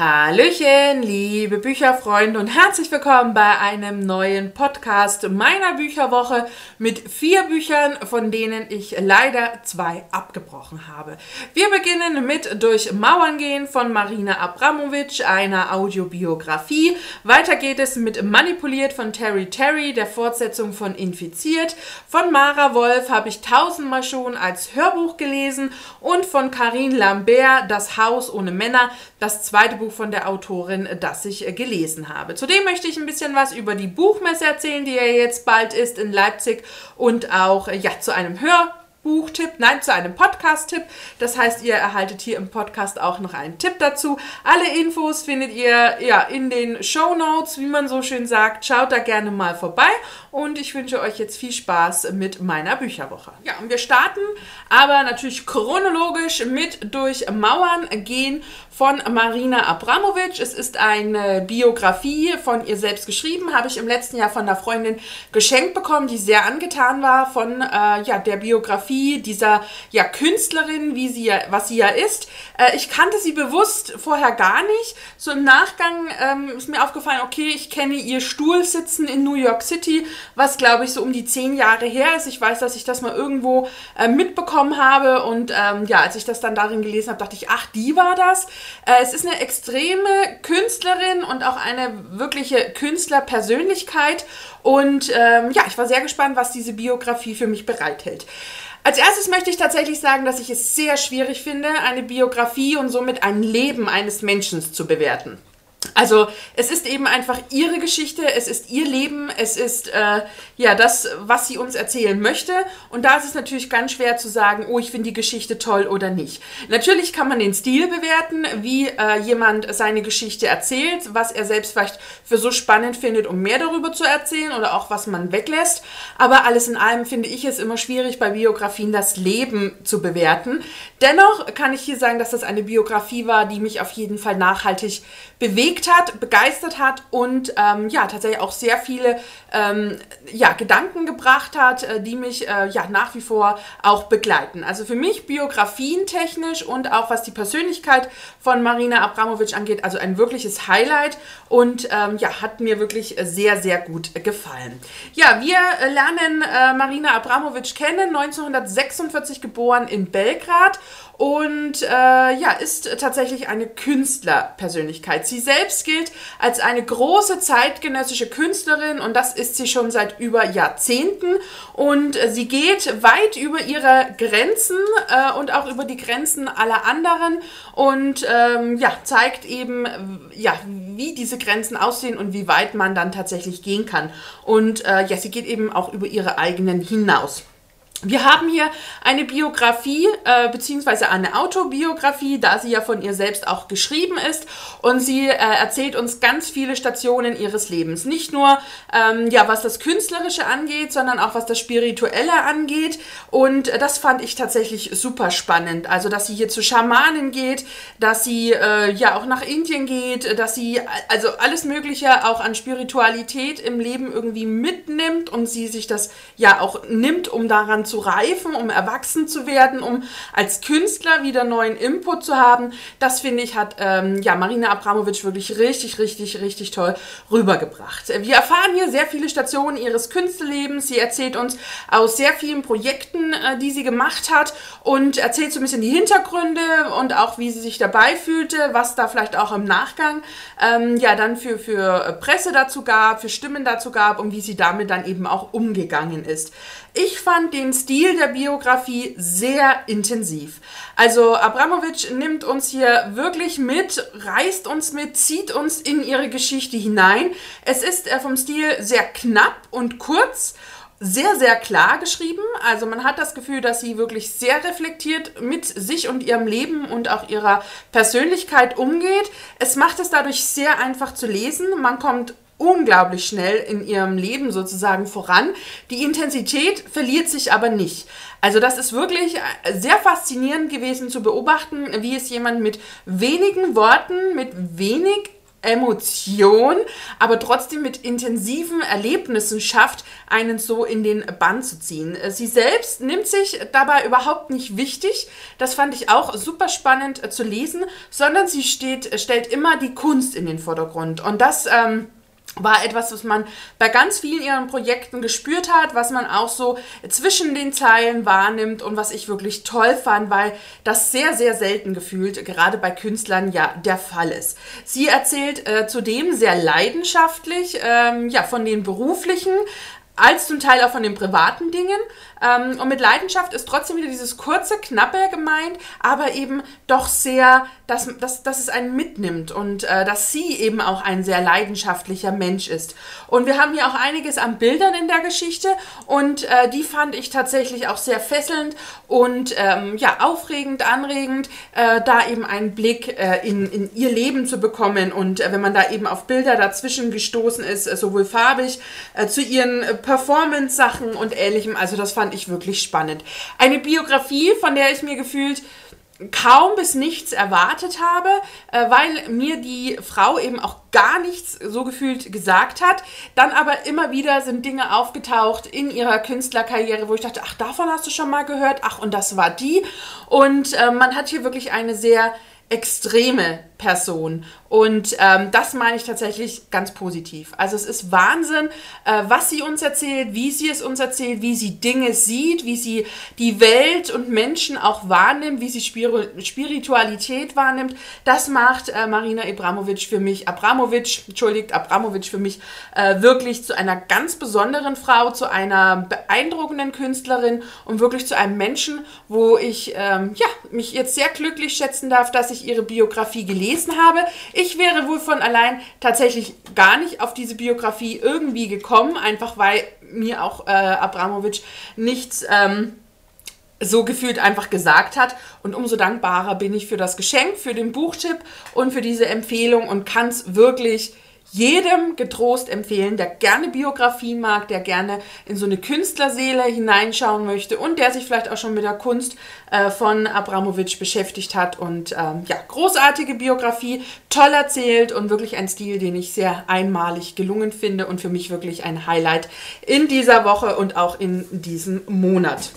Hallöchen, liebe Bücherfreunde und herzlich willkommen bei einem neuen Podcast meiner Bücherwoche mit vier Büchern, von denen ich leider zwei abgebrochen habe. Wir beginnen mit Durch Mauern gehen von Marina Abramovic, einer Audiobiografie. Weiter geht es mit Manipuliert von Terry Terry, der Fortsetzung von Infiziert. Von Mara Wolf habe ich tausendmal schon als Hörbuch gelesen und von Karine Lambert, Das Haus ohne Männer, das zweite Buch von der Autorin, das ich äh, gelesen habe. Zudem möchte ich ein bisschen was über die Buchmesse erzählen, die ja jetzt bald ist in Leipzig und auch äh, ja zu einem Hör Buchtipp, nein, zu einem Podcast-Tipp. Das heißt, ihr erhaltet hier im Podcast auch noch einen Tipp dazu. Alle Infos findet ihr ja in den Show Notes, wie man so schön sagt. Schaut da gerne mal vorbei und ich wünsche euch jetzt viel Spaß mit meiner Bücherwoche. Ja, und wir starten aber natürlich chronologisch mit durch Mauern gehen von Marina Abramovic. Es ist eine Biografie von ihr selbst geschrieben, habe ich im letzten Jahr von einer Freundin geschenkt bekommen, die sehr angetan war von äh, ja, der Biografie dieser ja, Künstlerin, wie sie ja, was sie ja ist. Äh, ich kannte sie bewusst vorher gar nicht. So im Nachgang ähm, ist mir aufgefallen, okay, ich kenne ihr Stuhlsitzen in New York City, was glaube ich so um die zehn Jahre her ist. Ich weiß, dass ich das mal irgendwo äh, mitbekommen habe und ähm, ja, als ich das dann darin gelesen habe, dachte ich, ach, die war das. Äh, es ist eine extreme Künstlerin und auch eine wirkliche Künstlerpersönlichkeit und ähm, ja, ich war sehr gespannt, was diese Biografie für mich bereithält. Als erstes möchte ich tatsächlich sagen, dass ich es sehr schwierig finde, eine Biografie und somit ein Leben eines Menschen zu bewerten. Also es ist eben einfach ihre Geschichte, es ist ihr Leben, es ist äh, ja das, was sie uns erzählen möchte. Und da ist es natürlich ganz schwer zu sagen, oh, ich finde die Geschichte toll oder nicht. Natürlich kann man den Stil bewerten, wie äh, jemand seine Geschichte erzählt, was er selbst vielleicht für so spannend findet, um mehr darüber zu erzählen oder auch was man weglässt. Aber alles in allem finde ich es immer schwierig, bei Biografien das Leben zu bewerten. Dennoch kann ich hier sagen, dass das eine Biografie war, die mich auf jeden Fall nachhaltig bewegt hat, begeistert hat und ähm, ja, tatsächlich auch sehr viele ähm, ja, Gedanken gebracht hat, äh, die mich äh, ja nach wie vor auch begleiten. Also für mich biografientechnisch und auch was die Persönlichkeit von Marina Abramovic angeht, also ein wirkliches Highlight und ähm, ja, hat mir wirklich sehr, sehr gut gefallen. Ja, wir lernen äh, Marina Abramovic kennen, 1946 geboren in Belgrad und äh, ja, ist tatsächlich eine Künstlerpersönlichkeit. Sie selbst gilt als eine große zeitgenössische Künstlerin und das ist sie schon seit über Jahrzehnten und äh, sie geht weit über ihre Grenzen äh, und auch über die Grenzen aller anderen und ähm, ja, zeigt eben, ja, wie diese Grenzen aussehen und wie weit man dann tatsächlich gehen kann. Und äh, ja, sie geht eben auch über ihre eigenen hinaus. Wir haben hier eine Biografie äh, beziehungsweise eine Autobiografie, da sie ja von ihr selbst auch geschrieben ist und sie äh, erzählt uns ganz viele Stationen ihres Lebens. Nicht nur ähm, ja was das Künstlerische angeht, sondern auch was das Spirituelle angeht und äh, das fand ich tatsächlich super spannend. Also dass sie hier zu Schamanen geht, dass sie äh, ja auch nach Indien geht, dass sie also alles Mögliche auch an Spiritualität im Leben irgendwie mitnimmt und sie sich das ja auch nimmt, um daran zu zu reifen, um erwachsen zu werden, um als Künstler wieder neuen Input zu haben. Das finde ich hat ähm, ja Marina Abramovic wirklich richtig, richtig, richtig toll rübergebracht. Wir erfahren hier sehr viele Stationen ihres Künstlerlebens. Sie erzählt uns aus sehr vielen Projekten, äh, die sie gemacht hat und erzählt so ein bisschen die Hintergründe und auch wie sie sich dabei fühlte, was da vielleicht auch im Nachgang ähm, ja dann für, für Presse dazu gab, für Stimmen dazu gab und wie sie damit dann eben auch umgegangen ist. Ich fand den Stil der Biografie sehr intensiv. Also Abramovic nimmt uns hier wirklich mit, reißt uns mit, zieht uns in ihre Geschichte hinein. Es ist äh, vom Stil sehr knapp und kurz sehr, sehr klar geschrieben. Also man hat das Gefühl, dass sie wirklich sehr reflektiert mit sich und ihrem Leben und auch ihrer Persönlichkeit umgeht. Es macht es dadurch sehr einfach zu lesen. Man kommt unglaublich schnell in ihrem Leben sozusagen voran. Die Intensität verliert sich aber nicht. Also das ist wirklich sehr faszinierend gewesen zu beobachten, wie es jemand mit wenigen Worten, mit wenig Emotion, aber trotzdem mit intensiven Erlebnissen schafft, einen so in den Bann zu ziehen. Sie selbst nimmt sich dabei überhaupt nicht wichtig, das fand ich auch super spannend äh, zu lesen, sondern sie steht, stellt immer die Kunst in den Vordergrund. Und das ähm, war etwas, was man bei ganz vielen ihren Projekten gespürt hat, was man auch so zwischen den Zeilen wahrnimmt und was ich wirklich toll fand, weil das sehr, sehr selten gefühlt, gerade bei Künstlern, ja der Fall ist. Sie erzählt äh, zudem sehr leidenschaftlich ähm, ja, von den beruflichen, als zum Teil auch von den privaten Dingen. Ähm, und mit Leidenschaft ist trotzdem wieder dieses kurze, knappe gemeint, aber eben doch sehr, dass, dass, dass es einen mitnimmt und äh, dass sie eben auch ein sehr leidenschaftlicher Mensch ist. Und wir haben hier auch einiges an Bildern in der Geschichte und äh, die fand ich tatsächlich auch sehr fesselnd und ähm, ja, aufregend, anregend, äh, da eben einen Blick äh, in, in ihr Leben zu bekommen und äh, wenn man da eben auf Bilder dazwischen gestoßen ist, äh, sowohl farbig zu ihren Performance-Sachen und ähnlichem, also das fand ich wirklich spannend. Eine Biografie, von der ich mir gefühlt kaum bis nichts erwartet habe, äh, weil mir die Frau eben auch gar nichts so gefühlt gesagt hat. Dann aber immer wieder sind Dinge aufgetaucht in ihrer Künstlerkarriere, wo ich dachte, ach, davon hast du schon mal gehört, ach, und das war die. Und äh, man hat hier wirklich eine sehr extreme Person. Und ähm, das meine ich tatsächlich ganz positiv. Also es ist Wahnsinn, äh, was sie uns erzählt, wie sie es uns erzählt, wie sie Dinge sieht, wie sie die Welt und Menschen auch wahrnimmt, wie sie Spir Spiritualität wahrnimmt. Das macht äh, Marina Abramovic für mich, Abramovic, entschuldigt, Abramovic für mich äh, wirklich zu einer ganz besonderen Frau, zu einer beeindruckenden Künstlerin und wirklich zu einem Menschen, wo ich ähm, ja, mich jetzt sehr glücklich schätzen darf, dass ich ihre Biografie gelesen habe. Ich wäre wohl von allein tatsächlich gar nicht auf diese Biografie irgendwie gekommen, einfach weil mir auch äh, Abramovic nichts ähm, so gefühlt einfach gesagt hat. Und umso dankbarer bin ich für das Geschenk, für den Buchtipp und für diese Empfehlung und kann es wirklich jedem getrost empfehlen, der gerne Biografien mag, der gerne in so eine Künstlerseele hineinschauen möchte und der sich vielleicht auch schon mit der Kunst äh, von Abramowitsch beschäftigt hat. Und ähm, ja, großartige Biografie, toll erzählt und wirklich ein Stil, den ich sehr einmalig gelungen finde und für mich wirklich ein Highlight in dieser Woche und auch in diesem Monat.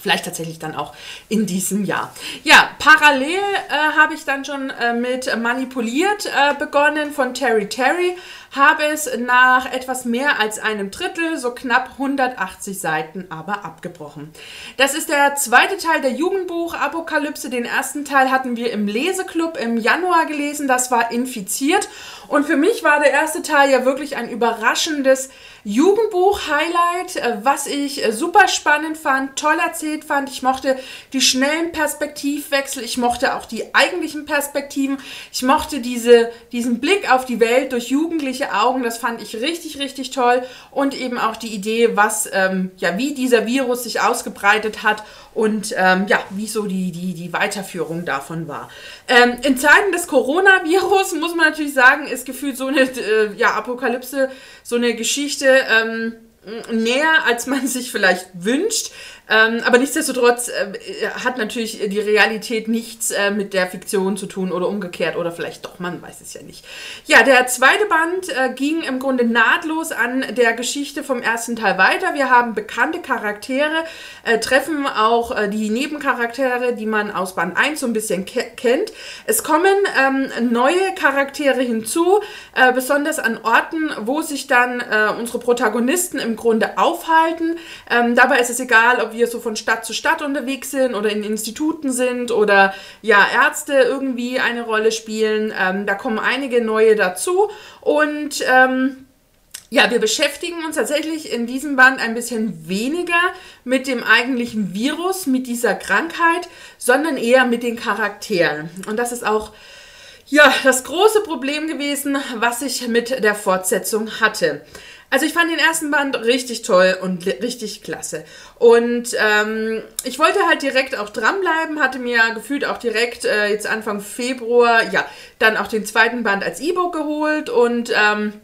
Vielleicht tatsächlich dann auch in diesem Jahr. Ja, parallel äh, habe ich dann schon äh, mit Manipuliert äh, begonnen von Terry Terry habe es nach etwas mehr als einem Drittel, so knapp 180 Seiten, aber abgebrochen. Das ist der zweite Teil der Jugendbuch Apokalypse. Den ersten Teil hatten wir im Leseclub im Januar gelesen. Das war infiziert. Und für mich war der erste Teil ja wirklich ein überraschendes Jugendbuch-Highlight, äh, was ich äh, super spannend fand, toll erzählt fand. Ich mochte die schnellen Perspektivwechsel, ich mochte auch die eigentlichen Perspektiven, ich mochte diese, diesen Blick auf die Welt durch Jugendliche jugendliche Augen, das fand ich richtig, richtig toll. Und eben auch die Idee, was, ähm, ja, wie dieser Virus sich ausgebreitet hat und ähm, ja, wie so die, die, die Weiterführung davon war. Ähm, in Zeiten des Coronavirus muss man natürlich sagen, ist gefühlt so eine äh, ja, Apokalypse, so eine Geschichte näher, als man sich vielleicht wünscht. Ähm, aber nichtsdestotrotz äh, hat natürlich die Realität nichts äh, mit der Fiktion zu tun oder umgekehrt oder vielleicht doch, man weiß es ja nicht. Ja, der zweite Band äh, ging im Grunde nahtlos an der Geschichte vom ersten Teil weiter. Wir haben bekannte Charaktere, äh, treffen auch äh, die Nebencharaktere, die man aus Band 1 so ein bisschen ke kennt. Es kommen ähm, neue Charaktere hinzu, äh, besonders an Orten, wo sich dann unsere Protagonisten im Grunde aufhalten. Ähm, dabei ist es egal, ob wir wir so von Stadt zu Stadt unterwegs sind oder in Instituten sind oder ja, Ärzte irgendwie eine Rolle spielen. Ähm, da kommen einige neue dazu und ähm, ja, wir beschäftigen uns tatsächlich in diesem Band ein bisschen weniger mit dem eigentlichen Virus, mit dieser Krankheit, sondern eher mit den Charakteren. Und das ist auch ja, das große Problem gewesen, was ich mit der Fortsetzung hatte. Also ich fand den ersten Band richtig toll und richtig klasse. Und ähm, ich wollte halt direkt auch dranbleiben, hatte mir gefühlt auch direkt äh, jetzt Anfang Februar, ja, dann auch den zweiten Band als E-Book geholt und ähm,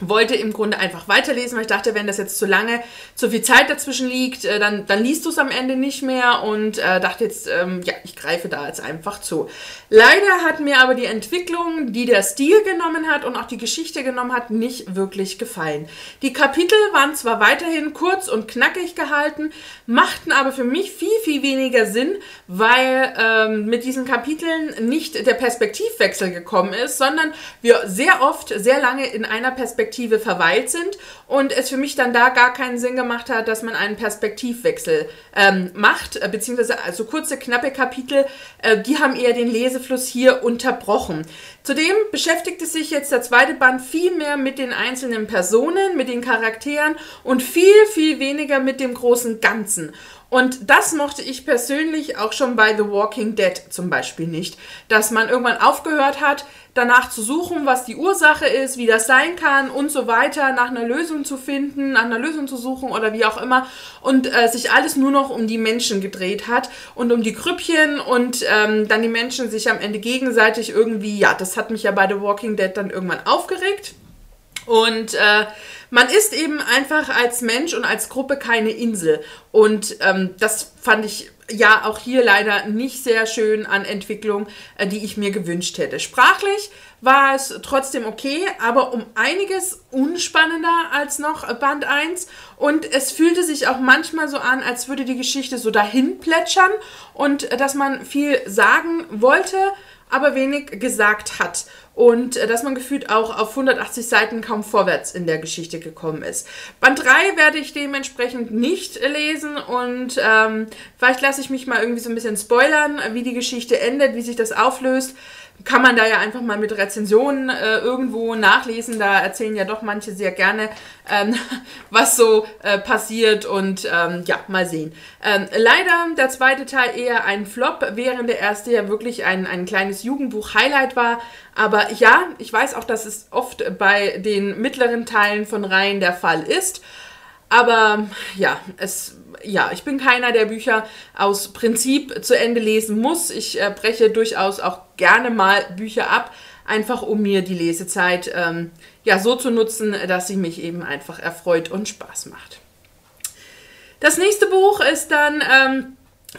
wollte im Grunde einfach weiterlesen, weil ich dachte, wenn das jetzt zu lange, zu viel Zeit dazwischen liegt, äh, dann, dann liest du es am Ende nicht mehr und äh, dachte jetzt, ähm, ja, ich greife da jetzt einfach zu. Leider hat mir aber die Entwicklung, die der Stil genommen hat und auch die Geschichte genommen hat, nicht wirklich gefallen. Die Kapitel waren zwar weiterhin kurz und knackig gehalten, machten aber für mich viel, viel weniger Sinn, weil ähm, mit diesen Kapiteln nicht der Perspektivwechsel gekommen ist, sondern wir sehr oft sehr lange in einer Perspektive Perspektive verweilt sind und es für mich dann da gar keinen Sinn gemacht hat, dass man einen Perspektivwechsel ähm, macht, äh, beziehungsweise also kurze, knappe Kapitel, äh, die haben eher den Lesefluss hier unterbrochen. Zudem beschäftigte sich jetzt der zweite Band viel mehr mit den einzelnen Personen, mit den Charakteren und viel, viel weniger mit dem großen Ganzen. Und das mochte ich persönlich auch schon bei The Walking Dead zum Beispiel nicht, dass man irgendwann aufgehört hat, danach zu suchen, was die Ursache ist, wie das sein kann und so weiter, nach einer Lösung zu finden, nach einer Lösung zu suchen oder wie auch immer und äh, sich alles nur noch um die Menschen gedreht hat und um die Grüppchen und ähm, dann die Menschen sich am Ende gegenseitig irgendwie, ja, das hat mich ja bei The Walking Dead dann irgendwann aufgeregt und äh, man ist eben einfach als Mensch und als Gruppe keine Insel. Und ähm, das fand ich ja auch hier leider nicht sehr schön an Entwicklung, äh, die ich mir gewünscht hätte. Sprachlich war es trotzdem okay, aber um einiges unspannender als noch Band 1 und es fühlte sich auch manchmal so an, als würde die Geschichte so dahin plätschern und äh, dass man viel sagen wollte, aber wenig gesagt hat. Und äh, dass man gefühlt auch auf 180 Seiten kaum vorwärts in der Geschichte gekommen ist. Band 3 werde ich dementsprechend nicht lesen und ähm, vielleicht lasse ich mich mal irgendwie so ein bisschen spoilern, wie die Geschichte endet, wie sich das auflöst kann man da ja einfach mal mit Rezensionen äh, irgendwo nachlesen. Da erzählen ja doch manche sehr gerne, ähm, was so äh, passiert und ähm, ja, mal sehen. Ähm, leider der zweite Teil eher ein Flop, während der erste ja wirklich ein, ein kleines Jugendbuch-Highlight war. Aber ja, ich weiß auch, dass es oft bei den mittleren Teilen von Reihen der Fall ist. Aber ja, es, ja, ich bin keiner, der Bücher aus Prinzip zu Ende lesen muss. Ich äh, breche durchaus auch gerne mal Bücher ab, einfach um mir die Lesezeit ähm, ja, so zu nutzen, dass sie mich eben einfach erfreut und Spaß macht. Das nächste Buch ist dann ähm,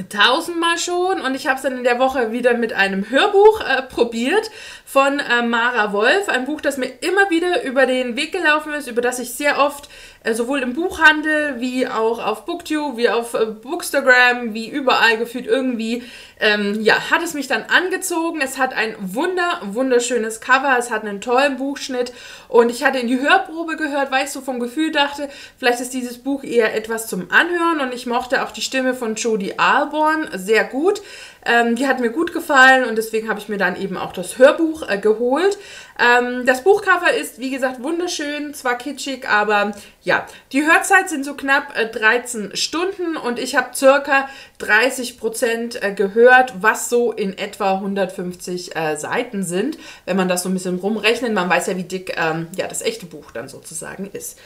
tausendmal schon und ich habe es dann in der Woche wieder mit einem Hörbuch äh, probiert von äh, Mara Wolf, ein Buch, das mir immer wieder über den Weg gelaufen ist, über das ich sehr oft sowohl im Buchhandel wie auch auf Booktube, wie auf äh, Bookstagram, wie überall gefühlt irgendwie, ähm, ja, hat es mich dann angezogen. Es hat ein wunder, wunderschönes Cover, es hat einen tollen Buchschnitt und ich hatte in die Hörprobe gehört, weil ich so vom Gefühl dachte, vielleicht ist dieses Buch eher etwas zum Anhören und ich mochte auch die Stimme von Jodie Alborn sehr gut. Ähm, die hat mir gut gefallen und deswegen habe ich mir dann eben auch das Hörbuch äh, geholt. Ähm, das Buchcover ist, wie gesagt, wunderschön, zwar kitschig, aber ja, die Hörzeit sind so knapp äh, 13 Stunden und ich habe circa 30 Prozent äh, gehört, was so in etwa 150 äh, Seiten sind, wenn man das so ein bisschen rumrechnet. Man weiß ja, wie dick ähm, ja, das echte Buch dann sozusagen ist.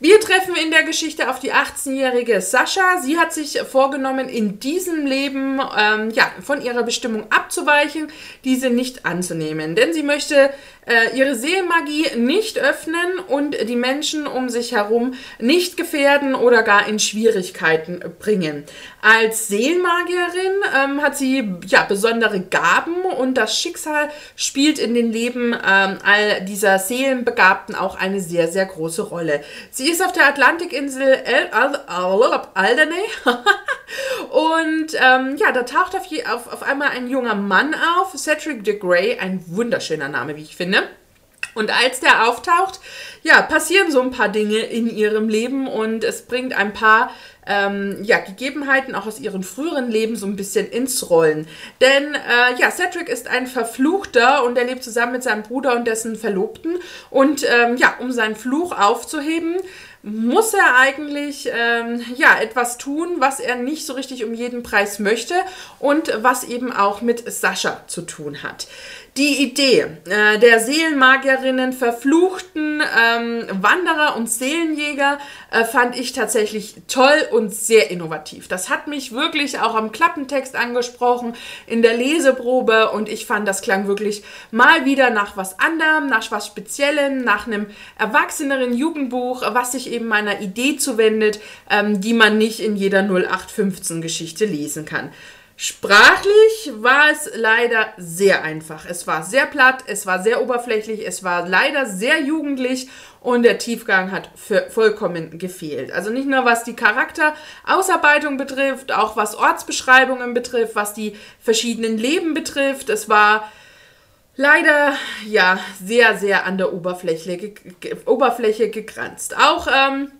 Wir treffen in der Geschichte auf die 18-jährige Sascha. Sie hat sich vorgenommen, in diesem Leben ähm, ja, von ihrer Bestimmung abzuweichen, diese nicht anzunehmen. Denn sie möchte äh, ihre Seelenmagie nicht öffnen und die Menschen um sich herum nicht gefährden oder gar in Schwierigkeiten bringen. Als Seelenmagierin ähm, hat sie ja besondere Gaben und das Schicksal spielt in den Leben ähm, all dieser Seelenbegabten auch eine sehr, sehr große Rolle. Sie ist auf der Atlantikinsel El Alderney und ähm, ja, da taucht auf, auf, auf einmal ein junger Mann auf, Cedric de Grey, ein wunderschöner Name, wie ich finde. Und als der auftaucht, ja, passieren so ein paar Dinge in ihrem Leben und es bringt ein paar ähm, ja, Gegebenheiten auch aus ihrem früheren Leben so ein bisschen ins Rollen. Denn äh, ja, Cedric ist ein Verfluchter und er lebt zusammen mit seinem Bruder und dessen Verlobten. Und ähm, ja, um seinen Fluch aufzuheben, muss er eigentlich ähm, ja etwas tun, was er nicht so richtig um jeden Preis möchte und was eben auch mit Sascha zu tun hat. Die Idee äh, der Seelenmagierinnen, verfluchten ähm, Wanderer und Seelenjäger äh, fand ich tatsächlich toll und sehr innovativ. Das hat mich wirklich auch am Klappentext angesprochen, in der Leseprobe und ich fand, das klang wirklich mal wieder nach was anderem, nach was Speziellem, nach einem erwachseneren Jugendbuch, was sich eben meiner Idee zuwendet, ähm, die man nicht in jeder 0815 Geschichte lesen kann. Sprachlich war es leider sehr einfach. Es war sehr platt, es war sehr oberflächlich, es war leider sehr jugendlich und der Tiefgang hat vollkommen gefehlt. Also nicht nur was die Charakterausarbeitung betrifft, auch was Ortsbeschreibungen betrifft, was die verschiedenen Leben betrifft. Es war leider ja sehr, sehr an der Oberfläche, Oberfläche gegrenzt. Auch ähm,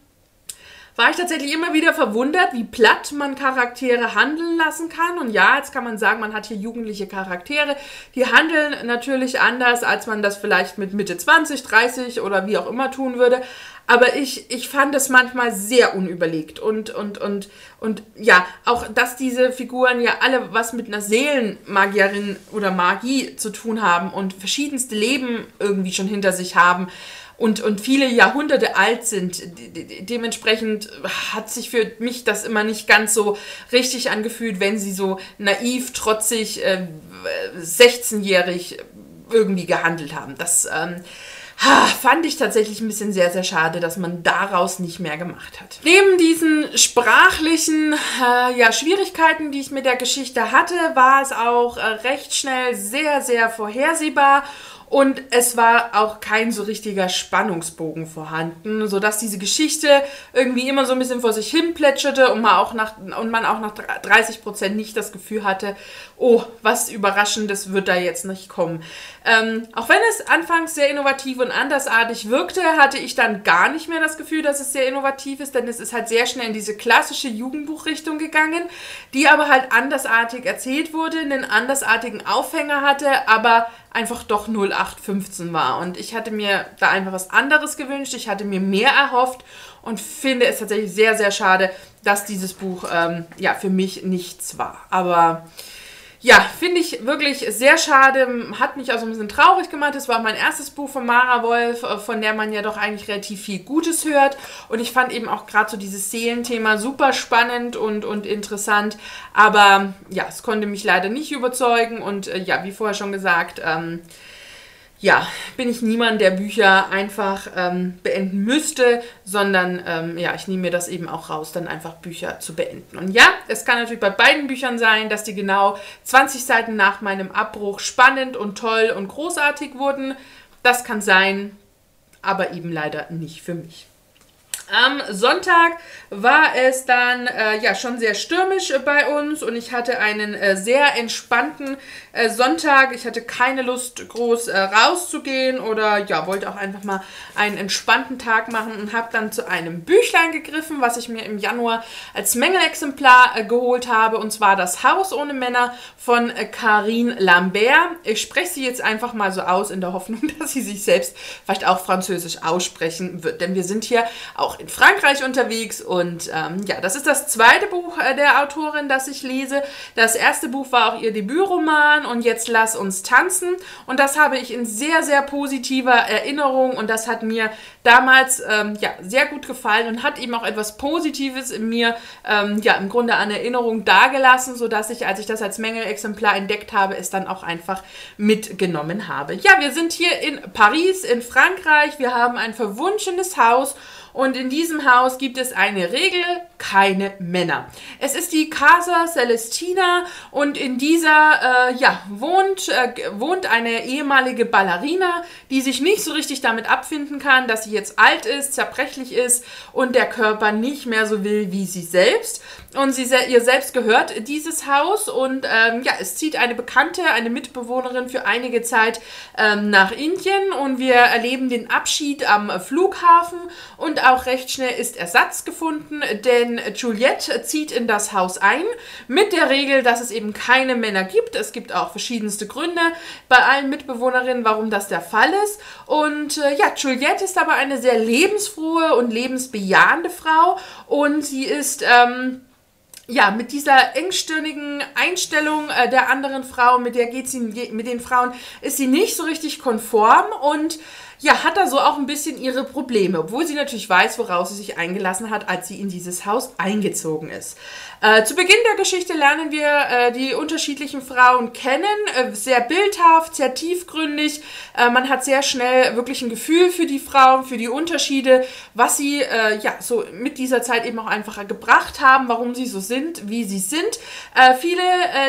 war ich tatsächlich immer wieder verwundert, wie platt man Charaktere handeln lassen kann. Und ja, jetzt kann man sagen, man hat hier jugendliche Charaktere, die handeln natürlich anders, als man das vielleicht mit Mitte 20, 30 oder wie auch immer tun würde. Aber ich, ich fand es manchmal sehr unüberlegt und, und, und, und ja, auch, dass diese Figuren ja alle was mit einer Seelenmagierin oder Magie zu tun haben und verschiedenste Leben irgendwie schon hinter sich haben und, und viele Jahrhunderte alt sind. Dementsprechend hat sich für mich das immer nicht ganz so richtig angefühlt, wenn sie so naiv, trotzig, äh, 16-jährig irgendwie gehandelt haben. Das ähm, fand ich tatsächlich ein bisschen sehr, sehr schade, dass man daraus nicht mehr gemacht hat. Neben diesen sprachlichen äh, ja, Schwierigkeiten, die ich mit der Geschichte hatte, war es auch äh, recht schnell sehr, sehr vorhersehbar und es war auch kein so richtiger Spannungsbogen vorhanden, sodass diese Geschichte irgendwie immer so ein bisschen vor sich hin plätscherte und man auch nach, und man auch nach 30 Prozent nicht das Gefühl hatte, oh, was Überraschendes wird da jetzt nicht kommen. Ähm, auch wenn es anfangs sehr innovativ und andersartig wirkte, hatte ich dann gar nicht mehr das Gefühl, dass es sehr innovativ ist, denn es ist halt sehr schnell in diese klassische Jugendbuchrichtung gegangen, die aber halt andersartig erzählt wurde, einen andersartigen Aufhänger hatte, aber einfach doch 0815 war. Und ich hatte mir da einfach was anderes gewünscht. Ich hatte mir mehr erhofft und finde es tatsächlich sehr, sehr schade, dass dieses Buch ähm, ja für mich nichts war. Aber ja, finde ich wirklich sehr schade. Hat mich auch so ein bisschen traurig gemacht. Es war mein erstes Buch von Mara Wolf, äh, von der man ja doch eigentlich relativ viel Gutes hört. Und ich fand eben auch gerade so dieses Seelenthema super spannend und, und interessant. Aber ja, es konnte mich leider nicht überzeugen. Und äh, ja, wie vorher schon gesagt, ähm, ja, bin ich niemand, der Bücher einfach ähm, beenden müsste, sondern ähm, ja, ich nehme mir das eben auch raus, dann einfach Bücher zu beenden. Und ja, es kann natürlich bei beiden Büchern sein, dass die genau 20 Seiten nach meinem Abbruch spannend und toll und großartig wurden. Das kann sein, aber eben leider nicht für mich. Am Sonntag war es dann äh, ja schon sehr stürmisch bei uns und ich hatte einen äh, sehr entspannten äh, Sonntag. Ich hatte keine Lust, groß äh, rauszugehen oder ja, wollte auch einfach mal einen entspannten Tag machen und habe dann zu einem Büchlein gegriffen, was ich mir im Januar als Mängelexemplar äh, geholt habe und zwar Das Haus ohne Männer von Karine Lambert. Ich spreche sie jetzt einfach mal so aus in der Hoffnung, dass sie sich selbst vielleicht auch französisch aussprechen wird, denn wir sind hier auch in Frankreich unterwegs und ähm, ja, das ist das zweite Buch äh, der Autorin, das ich lese. Das erste Buch war auch ihr Debütroman und jetzt Lass uns tanzen und das habe ich in sehr, sehr positiver Erinnerung und das hat mir damals ähm, ja, sehr gut gefallen und hat eben auch etwas Positives in mir ähm, ja, im Grunde an Erinnerung dargelassen, sodass ich, als ich das als Mängelexemplar entdeckt habe, es dann auch einfach mitgenommen habe. Ja, wir sind hier in Paris, in Frankreich. Wir haben ein verwunschenes Haus und in diesem Haus gibt es eine Regel, keine Männer. Es ist die Casa Celestina und in dieser äh, ja, wohnt, äh, wohnt eine ehemalige Ballerina, die sich nicht so richtig damit abfinden kann, dass sie jetzt alt ist, zerbrechlich ist und der Körper nicht mehr so will wie sie selbst. Und sie, ihr selbst gehört dieses Haus und ähm, ja, es zieht eine Bekannte, eine Mitbewohnerin für einige Zeit ähm, nach Indien und wir erleben den Abschied am Flughafen und auch recht schnell ist Ersatz gefunden, denn Juliette zieht in das Haus ein mit der Regel, dass es eben keine Männer gibt. Es gibt auch verschiedenste Gründe bei allen Mitbewohnerinnen, warum das der Fall ist. Und äh, ja, Juliette ist aber eine sehr lebensfrohe und lebensbejahende Frau und sie ist ähm, ja, mit dieser engstirnigen Einstellung äh, der anderen Frau, mit der geht sie, mit den Frauen, ist sie nicht so richtig konform und ja, hat da so auch ein bisschen ihre Probleme, obwohl sie natürlich weiß, woraus sie sich eingelassen hat, als sie in dieses Haus eingezogen ist. Äh, zu Beginn der Geschichte lernen wir äh, die unterschiedlichen Frauen kennen, äh, sehr bildhaft, sehr tiefgründig. Äh, man hat sehr schnell wirklich ein Gefühl für die Frauen, für die Unterschiede, was sie äh, ja so mit dieser Zeit eben auch einfacher gebracht haben, warum sie so sind, wie sie sind. Äh, viele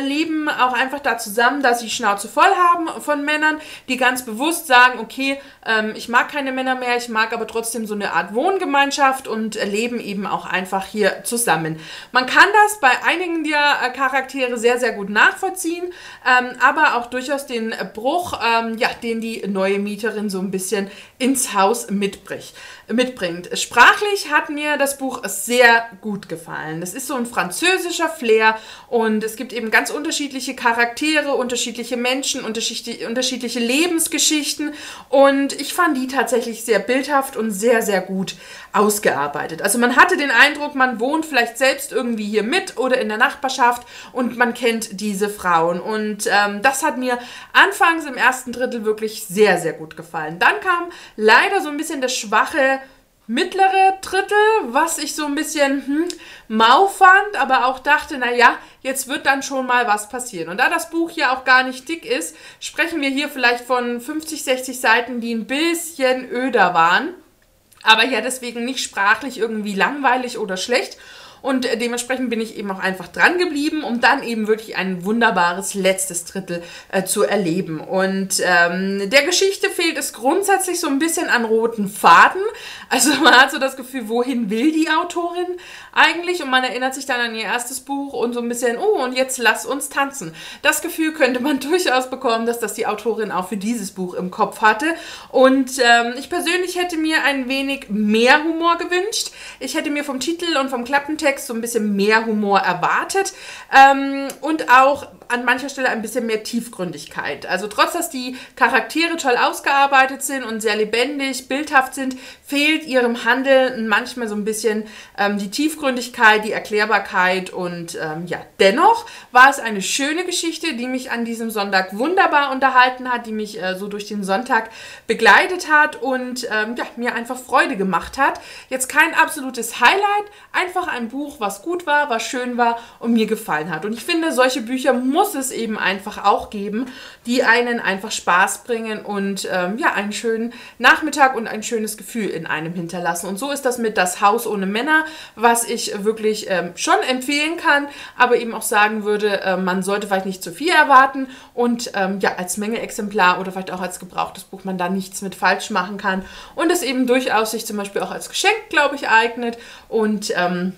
leben auch einfach da zusammen, dass sie Schnauze voll haben von Männern, die ganz bewusst sagen, okay, ähm, ich mag keine Männer mehr, ich mag aber trotzdem so eine Art Wohngemeinschaft und leben eben auch einfach hier zusammen. Man kann das bei einigen der Charaktere sehr, sehr gut nachvollziehen, ähm, aber auch durchaus den Bruch, ähm, ja, den die neue Mieterin so ein bisschen ins Haus mitbricht mitbringt. Sprachlich hat mir das Buch sehr gut gefallen. Das ist so ein französischer Flair und es gibt eben ganz unterschiedliche Charaktere, unterschiedliche Menschen, unterschiedliche Lebensgeschichten und ich fand die tatsächlich sehr bildhaft und sehr, sehr gut ausgearbeitet. Also man hatte den Eindruck, man wohnt vielleicht selbst irgendwie hier mit oder in der Nachbarschaft und man kennt diese Frauen und ähm, das hat mir anfangs im ersten Drittel wirklich sehr, sehr gut gefallen. Dann kam leider so ein bisschen das schwache mittlere Drittel, was ich so ein bisschen hm, mau fand, aber auch dachte, naja, jetzt wird dann schon mal was passieren. Und da das Buch ja auch gar nicht dick ist, sprechen wir hier vielleicht von 50, 60 Seiten, die ein bisschen öder waren, aber ja deswegen nicht sprachlich irgendwie langweilig oder schlecht. Und dementsprechend bin ich eben auch einfach dran geblieben, um dann eben wirklich ein wunderbares letztes Drittel äh, zu erleben. Und ähm, der Geschichte fehlt es grundsätzlich so ein bisschen an roten Faden. Also man hat so das Gefühl, wohin will die Autorin eigentlich? Und man erinnert sich dann an ihr erstes Buch und so ein bisschen, oh, und jetzt lass uns tanzen. Das Gefühl könnte man durchaus bekommen, dass das die Autorin auch für dieses Buch im Kopf hatte. Und ähm, ich persönlich hätte mir ein wenig mehr Humor gewünscht. Ich hätte mir vom Titel und vom Klappentext Text so ein bisschen mehr Humor erwartet ähm, und auch an mancher Stelle ein bisschen mehr Tiefgründigkeit. Also trotz, dass die Charaktere toll ausgearbeitet sind und sehr lebendig, bildhaft sind, fehlt ihrem Handeln manchmal so ein bisschen ähm, die Tiefgründigkeit, die Erklärbarkeit und ähm, ja, dennoch war es eine schöne Geschichte, die mich an diesem Sonntag wunderbar unterhalten hat, die mich äh, so durch den Sonntag begleitet hat und ähm, ja, mir einfach Freude gemacht hat. Jetzt kein absolutes Highlight, einfach ein Buch, was gut war, was schön war und mir gefallen hat. Und ich finde, solche Bücher muss muss es eben einfach auch geben, die einen einfach Spaß bringen und ähm, ja, einen schönen Nachmittag und ein schönes Gefühl in einem hinterlassen. Und so ist das mit Das Haus ohne Männer, was ich wirklich ähm, schon empfehlen kann, aber eben auch sagen würde, äh, man sollte vielleicht nicht zu viel erwarten und ähm, ja, als Menge-Exemplar oder vielleicht auch als gebrauchtes Buch man da nichts mit falsch machen kann und es eben durchaus sich zum Beispiel auch als Geschenk, glaube ich, eignet und ähm,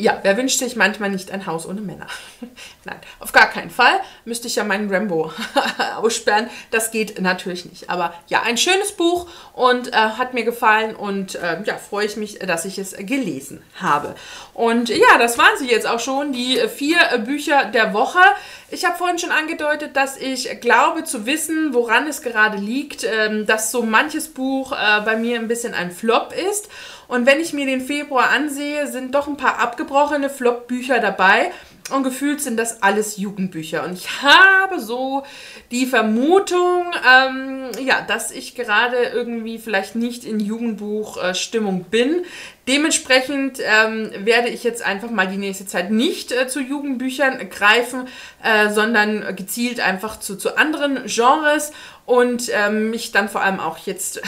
ja, wer wünscht sich manchmal nicht ein Haus ohne Männer? Nein, auf gar keinen Fall. Müsste ich ja meinen Rambo aussperren. Das geht natürlich nicht. Aber ja, ein schönes Buch und äh, hat mir gefallen und äh, ja, freue ich mich, dass ich es gelesen habe. Und ja, das waren sie jetzt auch schon, die vier Bücher der Woche. Ich habe vorhin schon angedeutet, dass ich glaube zu wissen, woran es gerade liegt, ähm, dass so manches Buch äh, bei mir ein bisschen ein Flop ist. Und wenn ich mir den Februar ansehe, sind doch ein paar abgebrochene Flop-Bücher dabei. Und gefühlt sind das alles Jugendbücher. Und ich habe so die Vermutung, ähm, ja, dass ich gerade irgendwie vielleicht nicht in Jugendbuchstimmung äh, bin. Dementsprechend ähm, werde ich jetzt einfach mal die nächste Zeit nicht äh, zu Jugendbüchern greifen, äh, sondern gezielt einfach zu, zu anderen Genres und ähm, mich dann vor allem auch jetzt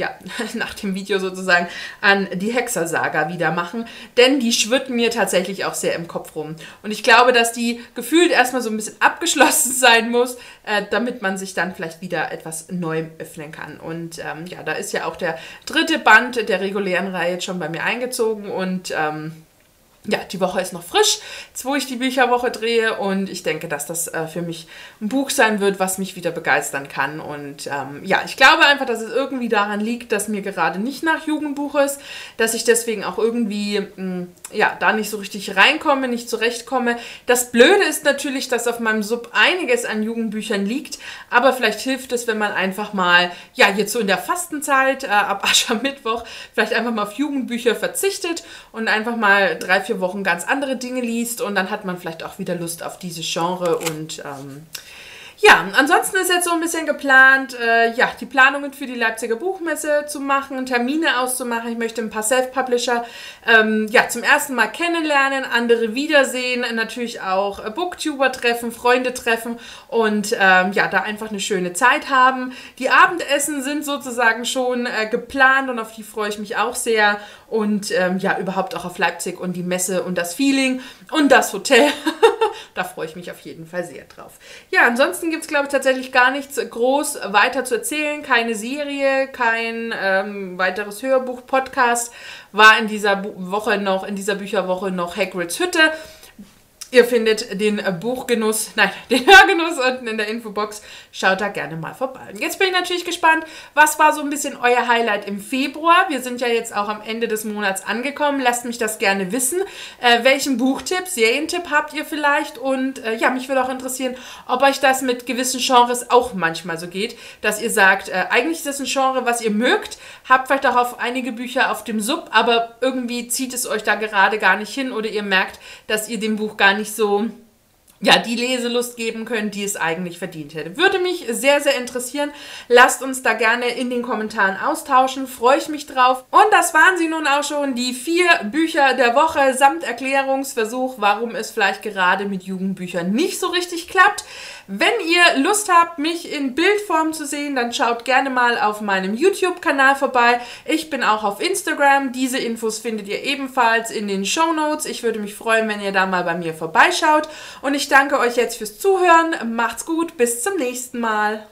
ja, nach dem Video sozusagen an die Hexersaga wieder machen, denn die schwirrt mir tatsächlich auch sehr im Kopf rum. Und ich glaube, dass die gefühlt erstmal so ein bisschen abgeschlossen sein muss, äh, damit man sich dann vielleicht wieder etwas neu öffnen kann. Und ähm, ja, da ist ja auch der dritte Band der regulären Reihe jetzt schon bei mir eingezogen und ähm, ja, die Woche ist noch frisch, jetzt wo ich die Bücherwoche drehe und ich denke, dass das äh, für mich ein Buch sein wird, was mich wieder begeistern kann. Und ähm, ja, ich glaube einfach, dass es irgendwie daran liegt, dass mir gerade nicht nach Jugendbuch ist, dass ich deswegen auch irgendwie mh, hm, ja, da nicht so richtig reinkomme, nicht zurechtkomme. Das Blöde ist natürlich, dass auf meinem Sub einiges an Jugendbüchern liegt, aber vielleicht hilft es, wenn man einfach mal, ja, jetzt so in der Fastenzeit, äh, ab Aschermittwoch, vielleicht einfach mal auf Jugendbücher verzichtet und einfach mal drei, vier Wochen ganz andere Dinge liest und dann hat man vielleicht auch wieder Lust auf diese Genre und ähm, Ja, ansonsten ist jetzt so ein bisschen geplant, äh, ja, die Planungen für die Leipziger Buchmesse zu machen, Termine auszumachen. Ich möchte ein paar Self-Publisher ähm, ja, zum ersten Mal kennenlernen, andere wiedersehen, natürlich auch äh, Booktuber treffen, Freunde treffen und ähm, ja, da einfach eine schöne Zeit haben. Die Abendessen sind sozusagen schon äh, geplant und auf die freue ich mich auch sehr. Und ähm, ja, überhaupt auch auf Leipzig und die Messe und das Feeling und das Hotel. da freue ich mich auf jeden Fall sehr drauf. Ja, ansonsten gibt es, glaube ich, tatsächlich gar nichts groß weiter zu erzählen. Keine Serie, kein ähm, weiteres Hörbuch, Podcast. War in dieser Woche noch, in dieser Bücherwoche noch Hagrids Hütte. Ihr findet den Buchgenuss, nein, den Hörgenuss unten in der Infobox. Schaut da gerne mal vorbei. Jetzt bin ich natürlich gespannt, was war so ein bisschen euer Highlight im Februar? Wir sind ja jetzt auch am Ende des Monats angekommen. Lasst mich das gerne wissen. Äh, welchen Buchtipp, Serientipp habt ihr vielleicht? Und äh, ja, mich würde auch interessieren, ob euch das mit gewissen Genres auch manchmal so geht, dass ihr sagt, äh, eigentlich ist das ein Genre, was ihr mögt, habt vielleicht auch auf einige Bücher auf dem Sub, aber irgendwie zieht es euch da gerade gar nicht hin oder ihr merkt, dass ihr dem Buch gar nicht nicht so ja, die Leselust geben können, die es eigentlich verdient hätte. Würde mich sehr, sehr interessieren. Lasst uns da gerne in den Kommentaren austauschen. Freue ich mich drauf. Und das waren sie nun auch schon, die vier Bücher der Woche samt Erklärungsversuch, warum es vielleicht gerade mit Jugendbüchern nicht so richtig klappt. Wenn ihr Lust habt, mich in Bildform zu sehen, dann schaut gerne mal auf meinem YouTube-Kanal vorbei. Ich bin auch auf Instagram. Diese Infos findet ihr ebenfalls in den Show Notes. Ich würde mich freuen, wenn ihr da mal bei mir vorbeischaut. Und ich danke euch jetzt fürs Zuhören. Macht's gut. Bis zum nächsten Mal.